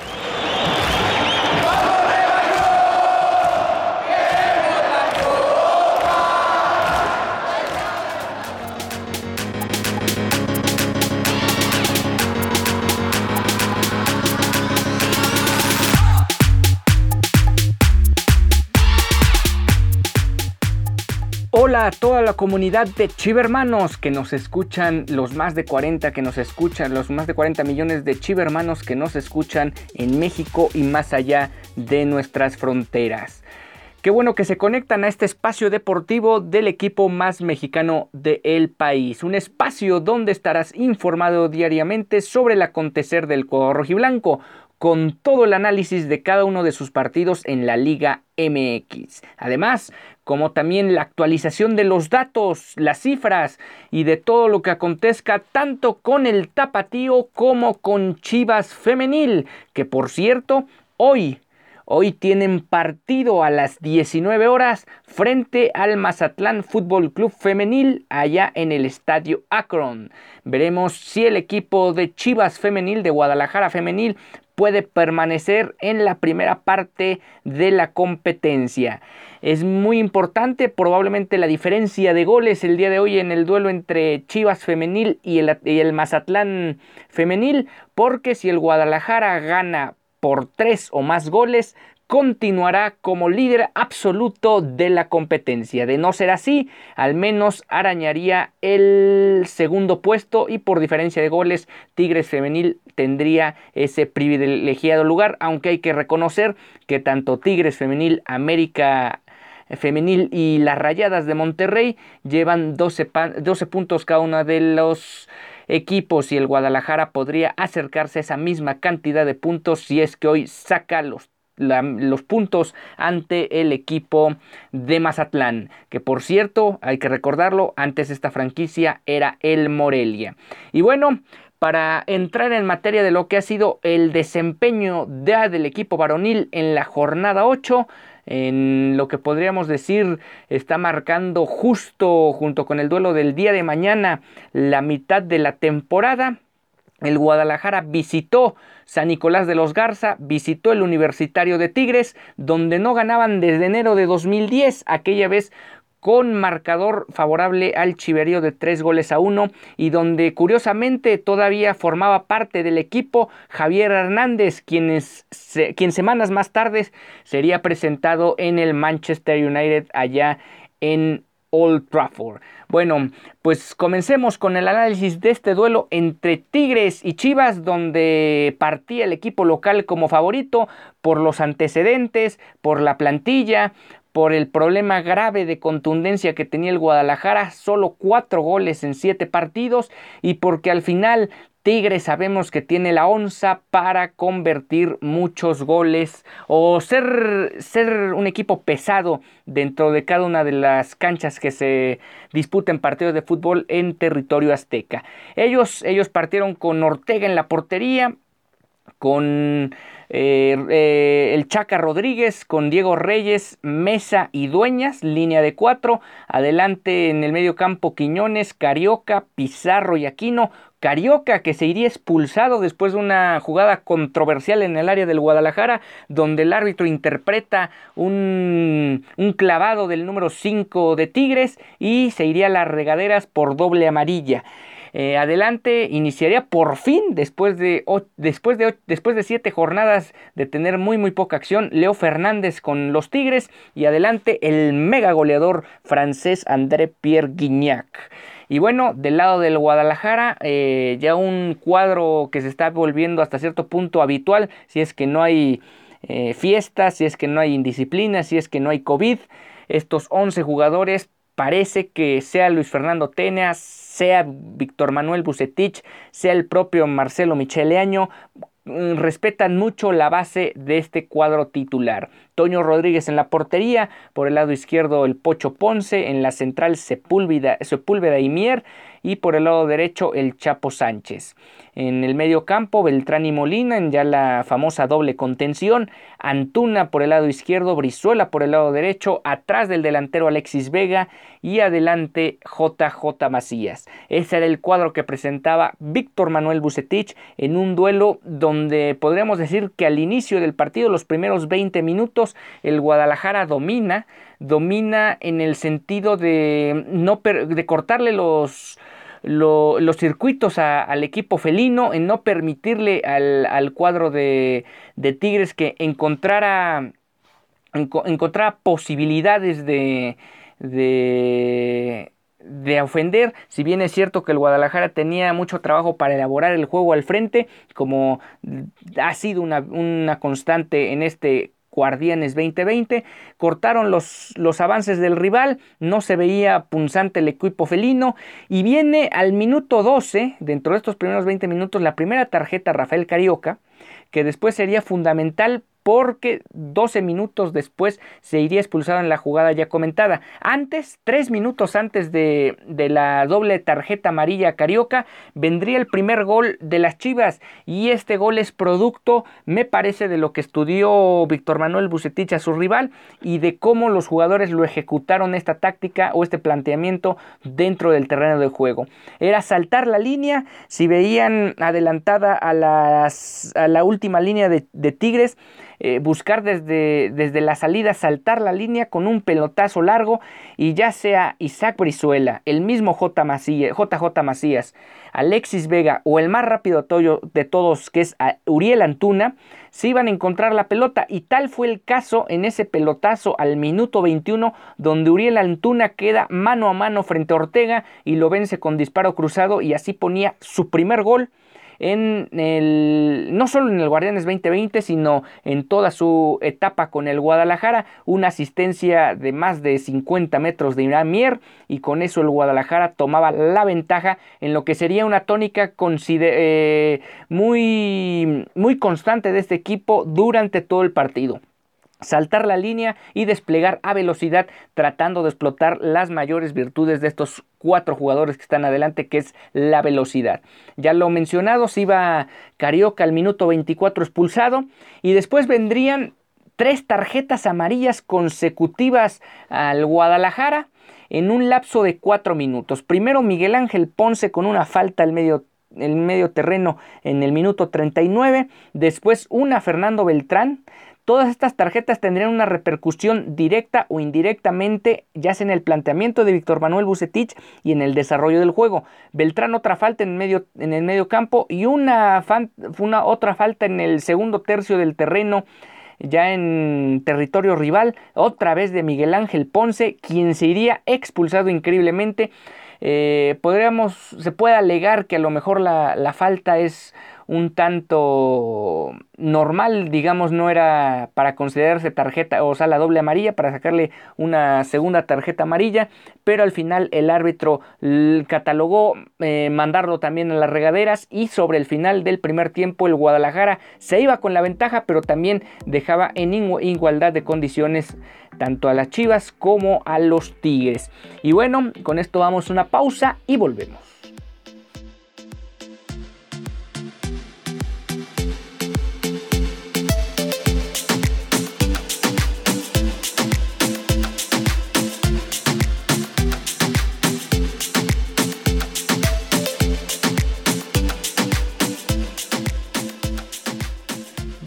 何? Hola a toda la comunidad de Chivermanos que nos escuchan, los más de 40 que nos escuchan, los más de 40 millones de Chivermanos que nos escuchan en México y más allá de nuestras fronteras. Qué bueno que se conectan a este espacio deportivo del equipo más mexicano del país. Un espacio donde estarás informado diariamente sobre el acontecer del cuadro rojiblanco, con todo el análisis de cada uno de sus partidos en la Liga MX. Además, como también la actualización de los datos, las cifras y de todo lo que acontezca tanto con el tapatío como con Chivas Femenil, que por cierto, hoy Hoy tienen partido a las 19 horas frente al Mazatlán Fútbol Club Femenil allá en el Estadio Akron. Veremos si el equipo de Chivas Femenil de Guadalajara Femenil puede permanecer en la primera parte de la competencia. Es muy importante probablemente la diferencia de goles el día de hoy en el duelo entre Chivas femenil y el, y el Mazatlán femenil, porque si el Guadalajara gana por tres o más goles, continuará como líder absoluto de la competencia. De no ser así, al menos arañaría el segundo puesto y por diferencia de goles, Tigres Femenil tendría ese privilegiado lugar, aunque hay que reconocer que tanto Tigres Femenil, América Femenil y las Rayadas de Monterrey llevan 12, 12 puntos cada una de los equipos y el Guadalajara podría acercarse a esa misma cantidad de puntos si es que hoy saca los los puntos ante el equipo de Mazatlán, que por cierto, hay que recordarlo, antes esta franquicia era el Morelia. Y bueno, para entrar en materia de lo que ha sido el desempeño del equipo varonil en la jornada 8, en lo que podríamos decir está marcando justo junto con el duelo del día de mañana la mitad de la temporada. El Guadalajara visitó San Nicolás de los Garza, visitó el Universitario de Tigres, donde no ganaban desde enero de 2010, aquella vez con marcador favorable al Chiverío de tres goles a uno y donde curiosamente todavía formaba parte del equipo Javier Hernández, quien, quien semanas más tarde sería presentado en el Manchester United allá en Old Trafford. Bueno, pues comencemos con el análisis de este duelo entre Tigres y Chivas, donde partía el equipo local como favorito por los antecedentes, por la plantilla, por el problema grave de contundencia que tenía el Guadalajara, solo cuatro goles en siete partidos y porque al final Tigres sabemos que tiene la onza para convertir muchos goles o ser, ser un equipo pesado dentro de cada una de las canchas que se disputen partidos de fútbol en territorio azteca. Ellos, ellos partieron con Ortega en la portería, con eh, eh, el Chaca Rodríguez, con Diego Reyes, Mesa y Dueñas, línea de cuatro. Adelante en el medio campo Quiñones, Carioca, Pizarro y Aquino, Carioca que se iría expulsado después de una jugada controversial en el área del Guadalajara donde el árbitro interpreta un, un clavado del número 5 de Tigres y se iría a las regaderas por doble amarilla. Eh, adelante iniciaría por fin, después de, después, de, después de siete jornadas de tener muy muy poca acción, Leo Fernández con los Tigres y adelante el mega goleador francés André Pierre Guignac. Y bueno, del lado del Guadalajara, eh, ya un cuadro que se está volviendo hasta cierto punto habitual, si es que no hay eh, fiestas, si es que no hay indisciplina, si es que no hay COVID. Estos 11 jugadores parece que sea Luis Fernando Teneas, sea Víctor Manuel Bucetich, sea el propio Marcelo Micheleaño, mm, respetan mucho la base de este cuadro titular. Toño Rodríguez en la portería, por el lado izquierdo el Pocho Ponce, en la central Sepúlveda, Sepúlveda y Mier y por el lado derecho el Chapo Sánchez. En el medio campo, Beltrán y Molina, en ya la famosa doble contención. Antuna por el lado izquierdo, Brizuela por el lado derecho, atrás del delantero Alexis Vega y adelante JJ Macías. Ese era el cuadro que presentaba Víctor Manuel Bucetich en un duelo donde podríamos decir que al inicio del partido, los primeros 20 minutos, el Guadalajara domina, domina en el sentido de, no de cortarle los los circuitos al equipo felino, en no permitirle al, cuadro de, Tigres que encontrara, encontrara posibilidades de, de, ofender, si bien es cierto que el Guadalajara tenía mucho trabajo para elaborar el juego al frente, como ha sido una, una constante en este Guardianes 2020, cortaron los, los, avances del rival, no se veía punzante el equipo felino y viene al minuto 12, dentro de estos primeros 20 minutos, la primera tarjeta Rafael Carioca, que después sería fundamental porque 12 minutos después se iría expulsado en la jugada ya comentada. Antes, 3 minutos antes de, la doble tarjeta amarilla carioca, vendría el primer gol de las Chivas y este gol es producto, me parece, de lo que estudió Víctor Manuel Bucetich a su rival y de cómo los jugadores lo ejecutaron esta táctica o este planteamiento dentro del terreno de juego. Era saltar la línea, si veían adelantada a, las, a la última línea de, de Tigres, eh, buscar desde, desde la salida, saltar la línea con un pelotazo largo y ya sea Isaac Brizuela, el mismo J. Macías, JJ Macías, Alexis Vega o el más rápido de todos que es Uriel Antuna, se iban a encontrar la pelota y tal fue el caso en ese pelotazo al minuto 21 donde Uriel Antuna queda mano a mano frente a Ortega y lo vence con disparo cruzado y así ponía su primer gol en el, no solo en el Guardianes 2020, sino en toda su etapa con el Guadalajara, una asistencia de más de 50 metros de Mier y con eso el Guadalajara tomaba la ventaja en lo que sería una tónica eh, muy, muy constante de este equipo durante todo el partido saltar la línea y desplegar a velocidad tratando de explotar las mayores virtudes de estos cuatro jugadores que están adelante que es la velocidad. Ya lo mencionado, se iba Carioca al minuto 24 expulsado y después vendrían tres tarjetas amarillas consecutivas al Guadalajara en un lapso de cuatro minutos. Primero Miguel Ángel Ponce con una falta al medio el medio terreno en el minuto 39, después una Fernando Beltrán, Todas estas tarjetas tendrían una repercusión directa o indirectamente, ya sea en el planteamiento de Víctor Manuel Bucetich y en el desarrollo del juego. Beltrán otra falta en, medio, en el medio campo y una, una otra falta en el segundo tercio del terreno ya en territorio rival, otra vez de Miguel Ángel Ponce, quien se iría expulsado increíblemente. Eh, podríamos, se puede alegar que a lo mejor la, la falta es un tanto normal, digamos, no era para considerarse tarjeta, o sea, la doble amarilla, para sacarle una segunda tarjeta amarilla, pero al final el árbitro catalogó eh, mandarlo también a las regaderas y sobre el final del primer tiempo el Guadalajara se iba con la ventaja, pero también dejaba en igualdad de condiciones tanto a las Chivas como a los Tigres. Y bueno, con esto vamos a una pausa y volvemos.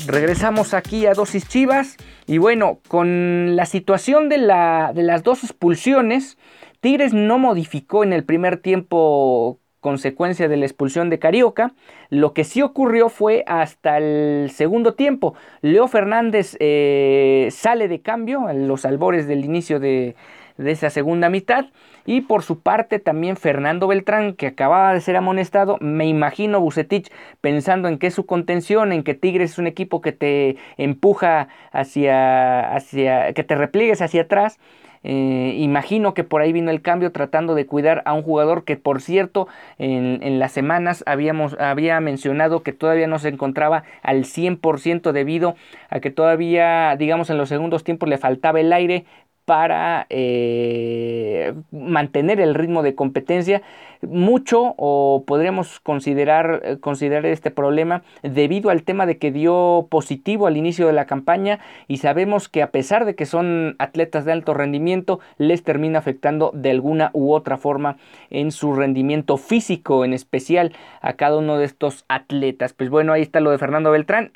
Regresamos aquí a dosis chivas y bueno, con la situación de, la, de las dos expulsiones, Tigres no modificó en el primer tiempo consecuencia de la expulsión de Carioca. Lo que sí ocurrió fue hasta el segundo tiempo. Leo Fernández eh, sale de cambio a los albores del inicio de, de esa segunda mitad. Y por su parte también Fernando Beltrán, que acababa de ser amonestado, me imagino Bucetich pensando en que su contención, en que Tigres es un equipo que te empuja hacia, hacia que te repliegues hacia atrás. Eh, imagino que por ahí vino el cambio tratando de cuidar a un jugador que por cierto en, las semanas habíamos, había mencionado que todavía no se encontraba al 100% debido a que todavía digamos en los segundos tiempos le faltaba el aire para eh, mantener el ritmo de competencia mucho o podríamos considerar, eh, considerar este problema debido al tema de que dio positivo al inicio de la campaña y sabemos que a pesar de que son atletas de alto rendimiento les termina afectando de alguna u otra forma en su rendimiento físico en especial a cada uno de estos atletas. Pues bueno ahí está lo de Fernando Beltrán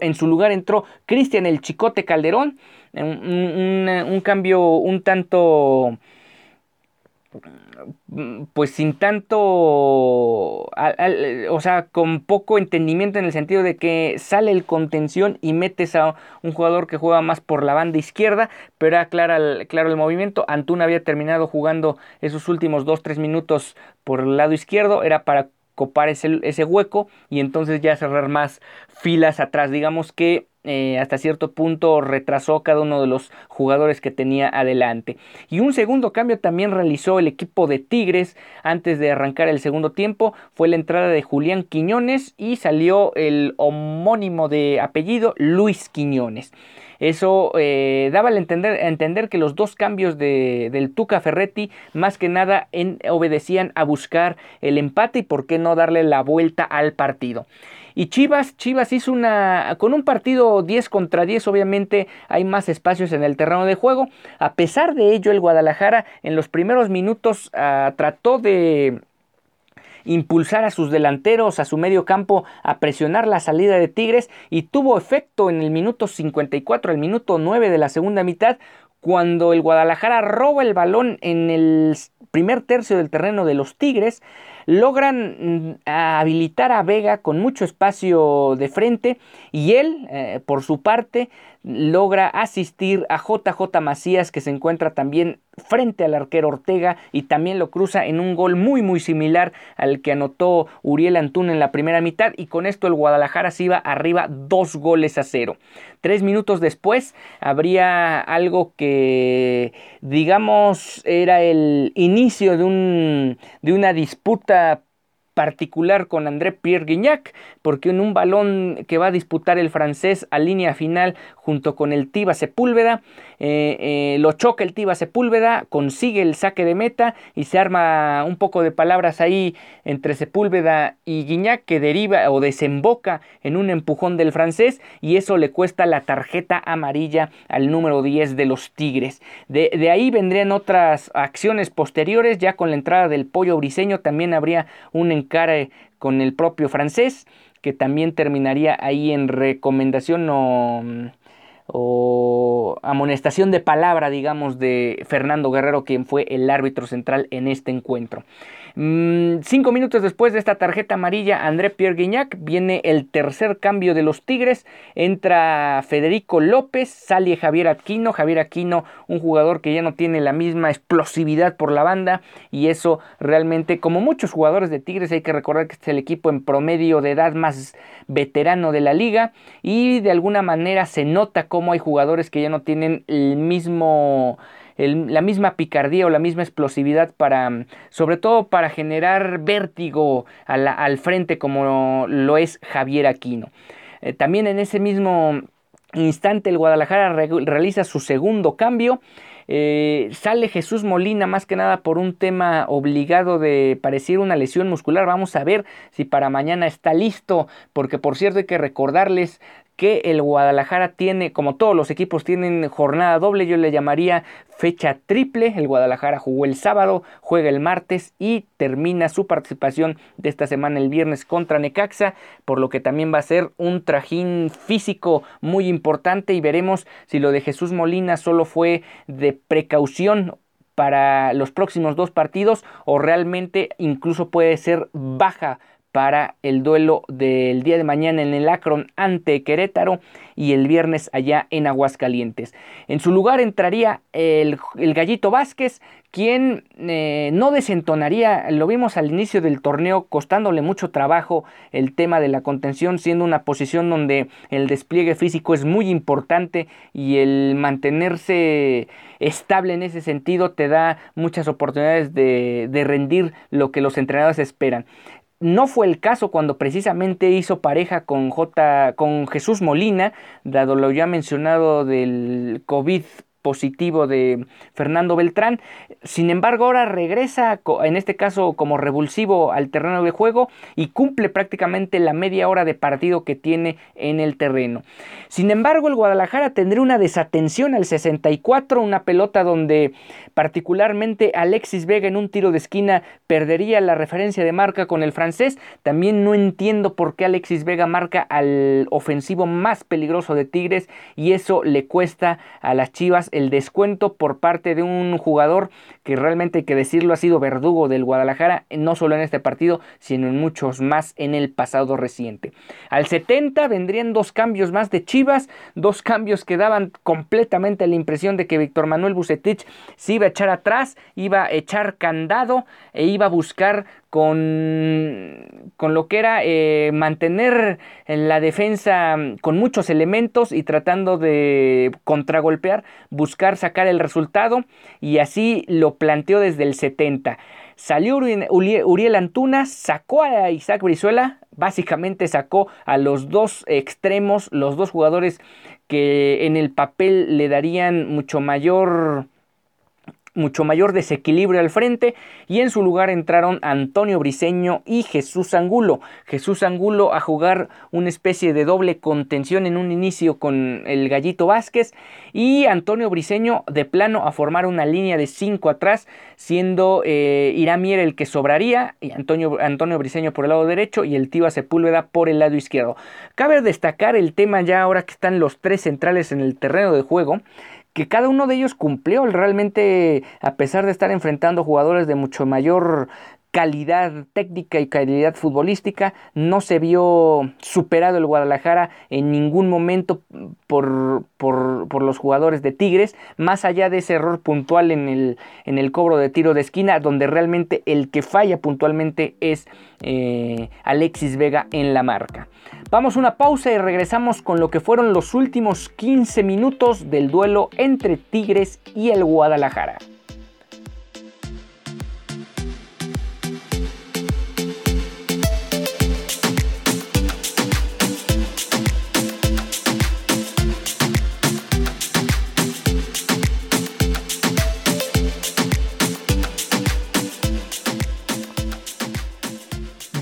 en su lugar entró Cristian el Chicote Calderón un, cambio un tanto pues sin tanto, o sea, con poco entendimiento en el sentido de que sale el contención y metes a un jugador que juega más por la banda izquierda, pero era claro el, claro el movimiento. Antuna había terminado jugando esos últimos 2-3 minutos por el lado izquierdo, era para copar ese, ese hueco y entonces ya cerrar más filas atrás. Digamos que eh, hasta cierto punto retrasó cada uno de los jugadores que tenía adelante. Y un segundo cambio también realizó el equipo de Tigres antes de arrancar el segundo tiempo. Fue la entrada de Julián Quiñones y salió el homónimo de apellido Luis Quiñones. Eso eh, daba a entender, que los dos cambios de, del Tuca Ferretti más que nada obedecían a buscar el empate y por qué no darle la vuelta al partido. Y Chivas, Chivas hizo una, con un partido 10 contra 10, obviamente hay más espacios en el terreno de juego. A pesar de ello, el Guadalajara en los primeros minutos ah, trató de impulsar a sus delanteros, a su medio campo, a presionar la salida de Tigres y tuvo efecto en el minuto 54, el minuto 9 de la segunda mitad, cuando el Guadalajara roba el balón en el primer tercio del terreno de los Tigres, logran mm, habilitar a Vega con mucho espacio de frente y él, eh, por su parte, logra asistir a JJ Macías que se encuentra también frente al arquero Ortega y también lo cruza en un gol muy muy similar al que anotó Uriel Antún en la primera mitad y con esto el Guadalajara se iba arriba dos goles a cero. Tres minutos después habría algo que digamos era el inicio de, un, de una disputa step particular con André Pierre Guignac, porque en un balón que va a disputar el francés a línea final junto con el Tiba Sepúlveda, eh, eh, lo choca el Tiba Sepúlveda, consigue el saque de meta y se arma un poco de palabras ahí entre Sepúlveda y Guignac que deriva o desemboca en un empujón del francés y eso le cuesta la tarjeta amarilla al número 10 de los Tigres. De, de ahí vendrían otras acciones posteriores, ya con la entrada del pollo briseño también habría un encare con el propio francés que también terminaría ahí en recomendación o o amonestación de palabra, digamos, de Fernando Guerrero, quien fue el árbitro central en este encuentro. Mm, cinco minutos después de esta tarjeta amarilla, André Pierre Guignac, viene el tercer cambio de los Tigres. Entra Federico López, sale Javier Aquino. Javier Aquino, un jugador que ya no tiene la misma explosividad por la banda. Y eso realmente, como muchos jugadores de Tigres, hay que recordar que este es el equipo en promedio de edad más veterano de la liga. Y de alguna manera se nota cómo hay jugadores que ya no tienen el mismo la misma picardía o la misma explosividad para, sobre todo para generar vértigo al frente como lo es Javier Aquino. Eh, también en ese mismo instante el Guadalajara realiza su segundo cambio. Eh, sale Jesús Molina más que nada por un tema obligado de parecer una lesión muscular. Vamos a ver si para mañana está listo, porque por cierto hay que recordarles que el Guadalajara tiene, como todos los equipos tienen jornada doble, yo le llamaría fecha triple. El Guadalajara jugó el sábado, juega el martes y termina su participación de esta semana el viernes contra Necaxa, por lo que también va a ser un trajín físico muy importante y veremos si lo de Jesús Molina solo fue de precaución para los próximos dos partidos o realmente incluso puede ser baja para el duelo del día de mañana en el Akron ante Querétaro y el viernes allá en Aguascalientes. En su lugar entraría el, Gallito Vázquez, quien eh, no desentonaría, lo vimos al inicio del torneo, costándole mucho trabajo el tema de la contención, siendo una posición donde el despliegue físico es muy importante y el mantenerse estable en ese sentido te da muchas oportunidades de, de rendir lo que los entrenadores esperan. No fue el caso cuando precisamente hizo pareja con J, con Jesús Molina, dado lo ya mencionado del COVID positivo de Fernando Beltrán. Sin embargo, ahora regresa, en este caso como revulsivo al terreno de juego y cumple prácticamente la media hora de partido que tiene en el terreno. Sin embargo, el Guadalajara tendría una desatención al 64, una pelota donde particularmente Alexis Vega en un tiro de esquina perdería la referencia de marca con el francés. También no entiendo por qué Alexis Vega marca al ofensivo más peligroso de Tigres y eso le cuesta a las Chivas el descuento por parte de un jugador que realmente hay que decirlo ha sido verdugo del Guadalajara, no solo en este partido, sino en muchos más en el pasado reciente. Al 70 vendrían dos cambios más de Chivas, dos cambios que daban completamente la impresión de que Víctor Manuel Bucetich se iba a echar atrás, iba a echar candado e iba a buscar con, con lo que era eh, mantener la defensa con muchos elementos y tratando de contragolpear, buscar sacar el resultado y así lo planteó desde el 70. Salió Uriel Antuna, sacó a Isaac Brizuela, básicamente sacó a los dos extremos, los dos jugadores que en el papel le darían mucho mayor mucho mayor desequilibrio al frente y en su lugar entraron Antonio Briseño y Jesús Angulo. Jesús Angulo a jugar una especie de doble contención en un inicio con el Gallito Vázquez y Antonio Briseño de plano a formar una línea de 5 atrás siendo eh, Iramier el que sobraría y Antonio, Antonio Briseño por el lado derecho y el Tiva Sepúlveda por el lado izquierdo. Cabe destacar el tema ya ahora que están los tres centrales en el terreno de juego que cada uno de ellos cumplió. Realmente, a pesar de estar enfrentando jugadores de mucho mayor calidad técnica y calidad futbolística. No se vio superado el Guadalajara en ningún momento por, por, los jugadores de Tigres, más allá de ese error puntual en el, en el cobro de tiro de esquina, donde realmente el que falla puntualmente es eh, Alexis Vega en la marca. Vamos a una pausa y regresamos con lo que fueron los últimos 15 minutos del duelo entre Tigres y el Guadalajara.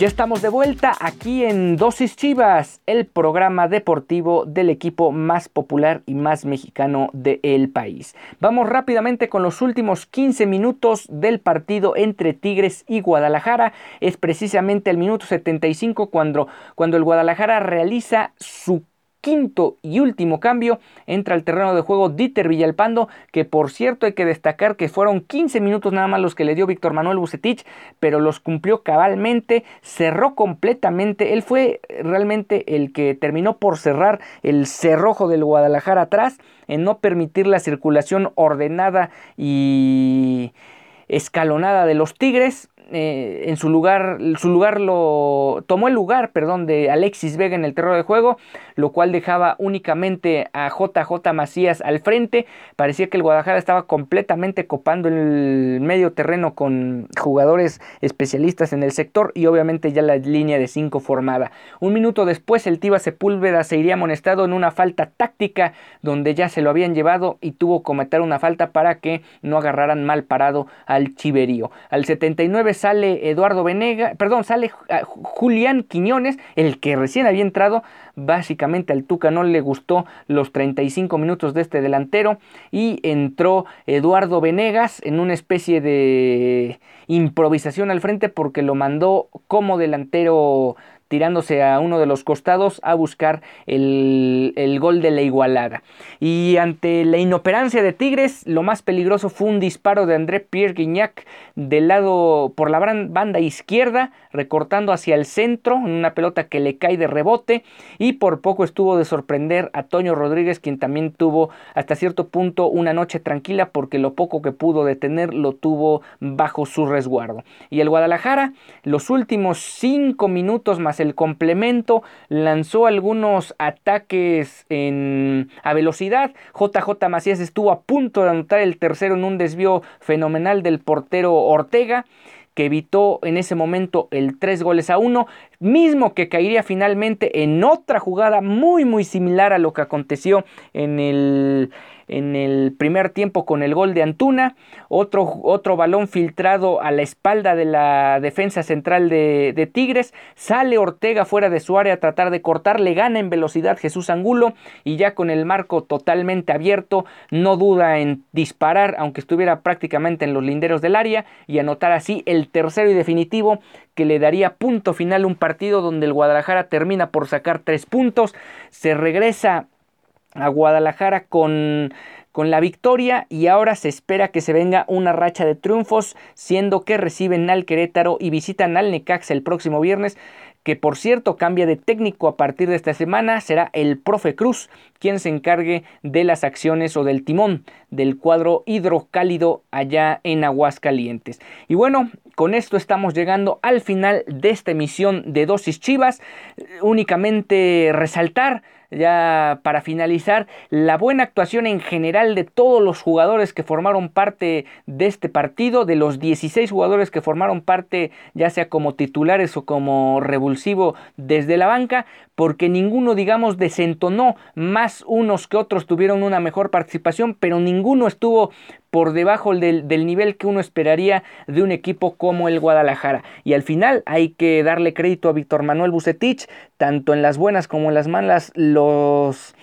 Ya estamos de vuelta aquí en Dosis Chivas, el programa deportivo del equipo más popular y más mexicano del país. Vamos rápidamente con los últimos 15 minutos del partido entre Tigres y Guadalajara. Es precisamente el minuto 75 cuando, cuando el Guadalajara realiza su quinto y último cambio, entra al terreno de juego Dieter Villalpando, que por cierto hay que destacar que fueron 15 minutos nada más los que le dio Víctor Manuel Bucetich, pero los cumplió cabalmente, cerró completamente, él fue realmente el que terminó por cerrar el cerrojo del Guadalajara atrás, en no permitir la circulación ordenada y escalonada de los Tigres, eh, en su lugar, su lugar lo tomó el lugar, perdón, de Alexis Vega en el terreno de juego, lo cual dejaba únicamente a JJ Macías al frente. Parecía que el Guadalajara estaba completamente copando el medio terreno con jugadores especialistas en el sector y obviamente ya la línea de 5 formada. Un minuto después el Tiva Sepúlveda se iría amonestado en una falta táctica donde ya se lo habían llevado y tuvo que cometer una falta para que no agarraran mal parado al Chiverío. Al 79 sale Eduardo Venega, perdón, sale ah, Julián Quiñones, el que recién había entrado, básicamente al Tuca no le gustó los 35 minutos de este delantero y entró Eduardo Venegas en una especie de improvisación al frente porque lo mandó como delantero tirándose a uno de los costados a buscar el, gol de la igualada. Y ante la inoperancia de Tigres, lo más peligroso fue un disparo de André Pierre Guignac del lado por la banda izquierda, recortando hacia el centro, en una pelota que le cae de rebote. Y por poco estuvo de sorprender a Toño Rodríguez, quien también tuvo hasta cierto punto una noche tranquila porque lo poco que pudo detener lo tuvo bajo su resguardo. Y el Guadalajara, los últimos cinco minutos más el complemento, lanzó algunos ataques a velocidad. JJ Macías estuvo a punto de anotar el tercero en un desvío fenomenal del portero Ortega que evitó en ese momento el 3 goles a 1, mismo que caería finalmente en otra jugada muy muy similar a lo que aconteció en el en el primer tiempo con el gol de Antuna, otro, otro balón filtrado a la espalda de la defensa central de, Tigres, sale Ortega fuera de su área a tratar de cortar, le gana en velocidad Jesús Angulo y ya con el marco totalmente abierto, no duda en disparar, aunque estuviera prácticamente en los linderos del área y anotar así el tercero y definitivo que le daría punto final a un partido donde el Guadalajara termina por sacar tres puntos, se regresa a Guadalajara con, con la victoria y ahora se espera que se venga una racha de triunfos, siendo que reciben al Querétaro y visitan al Necaxa el próximo viernes que por cierto cambia de técnico a partir de esta semana, será el profe Cruz quien se encargue de las acciones o del timón del cuadro hidrocálido allá en Aguascalientes. Y bueno, con esto estamos llegando al final de esta emisión de Dosis Chivas. Únicamente resaltar ya para finalizar, la buena actuación en general de todos los jugadores que formaron parte de este partido, de los 16 jugadores que formaron parte ya sea como titulares o como revulsivo desde la banca, porque ninguno digamos desentonó, más unos que otros tuvieron una mejor participación, pero ninguno estuvo por debajo del, nivel que uno esperaría de un equipo como el Guadalajara. Y al final hay que darle crédito a Víctor Manuel Bucetich, tanto en las buenas como en las malas, los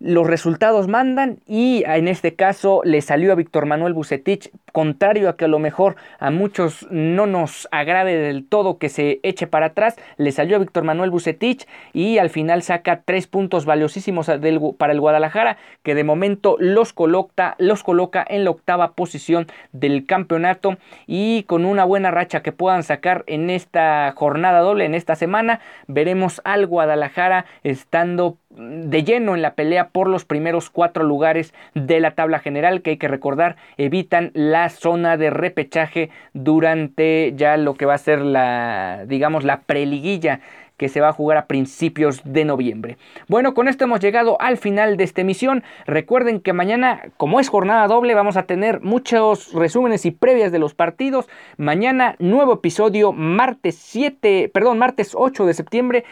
los resultados mandan y en este caso le salió a Víctor Manuel Bucetich, contrario a que a lo mejor a muchos no nos agrade del todo que se eche para atrás, le salió a Víctor Manuel Bucetich y al final saca tres puntos valiosísimos para el Guadalajara que de momento los coloca, los coloca en la octava posición del campeonato y con una buena racha que puedan sacar en esta jornada doble, en esta semana, veremos al Guadalajara estando de lleno en la por los primeros cuatro lugares de la tabla general que hay que recordar evitan la zona de repechaje durante ya lo que va a ser la digamos la preliguilla que se va a jugar a principios de noviembre. Bueno, con esto hemos llegado al final de esta emisión. Recuerden que mañana, como es jornada doble, vamos a tener muchos resúmenes y previas de los partidos. Mañana, nuevo episodio, martes 7, perdón, martes 8 de septiembre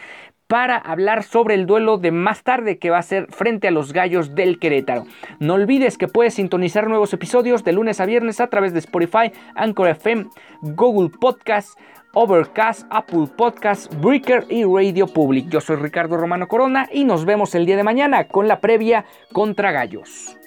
para hablar sobre el duelo de más tarde que va a ser frente a los Gallos del Querétaro. No olvides que puedes sintonizar nuevos episodios de lunes a viernes a través de Spotify, Anchor FM, Google Podcast, Overcast, Apple Podcast, Breaker y Radio Public. Yo soy Ricardo Romano Corona y nos vemos el día de mañana con la previa contra Gallos.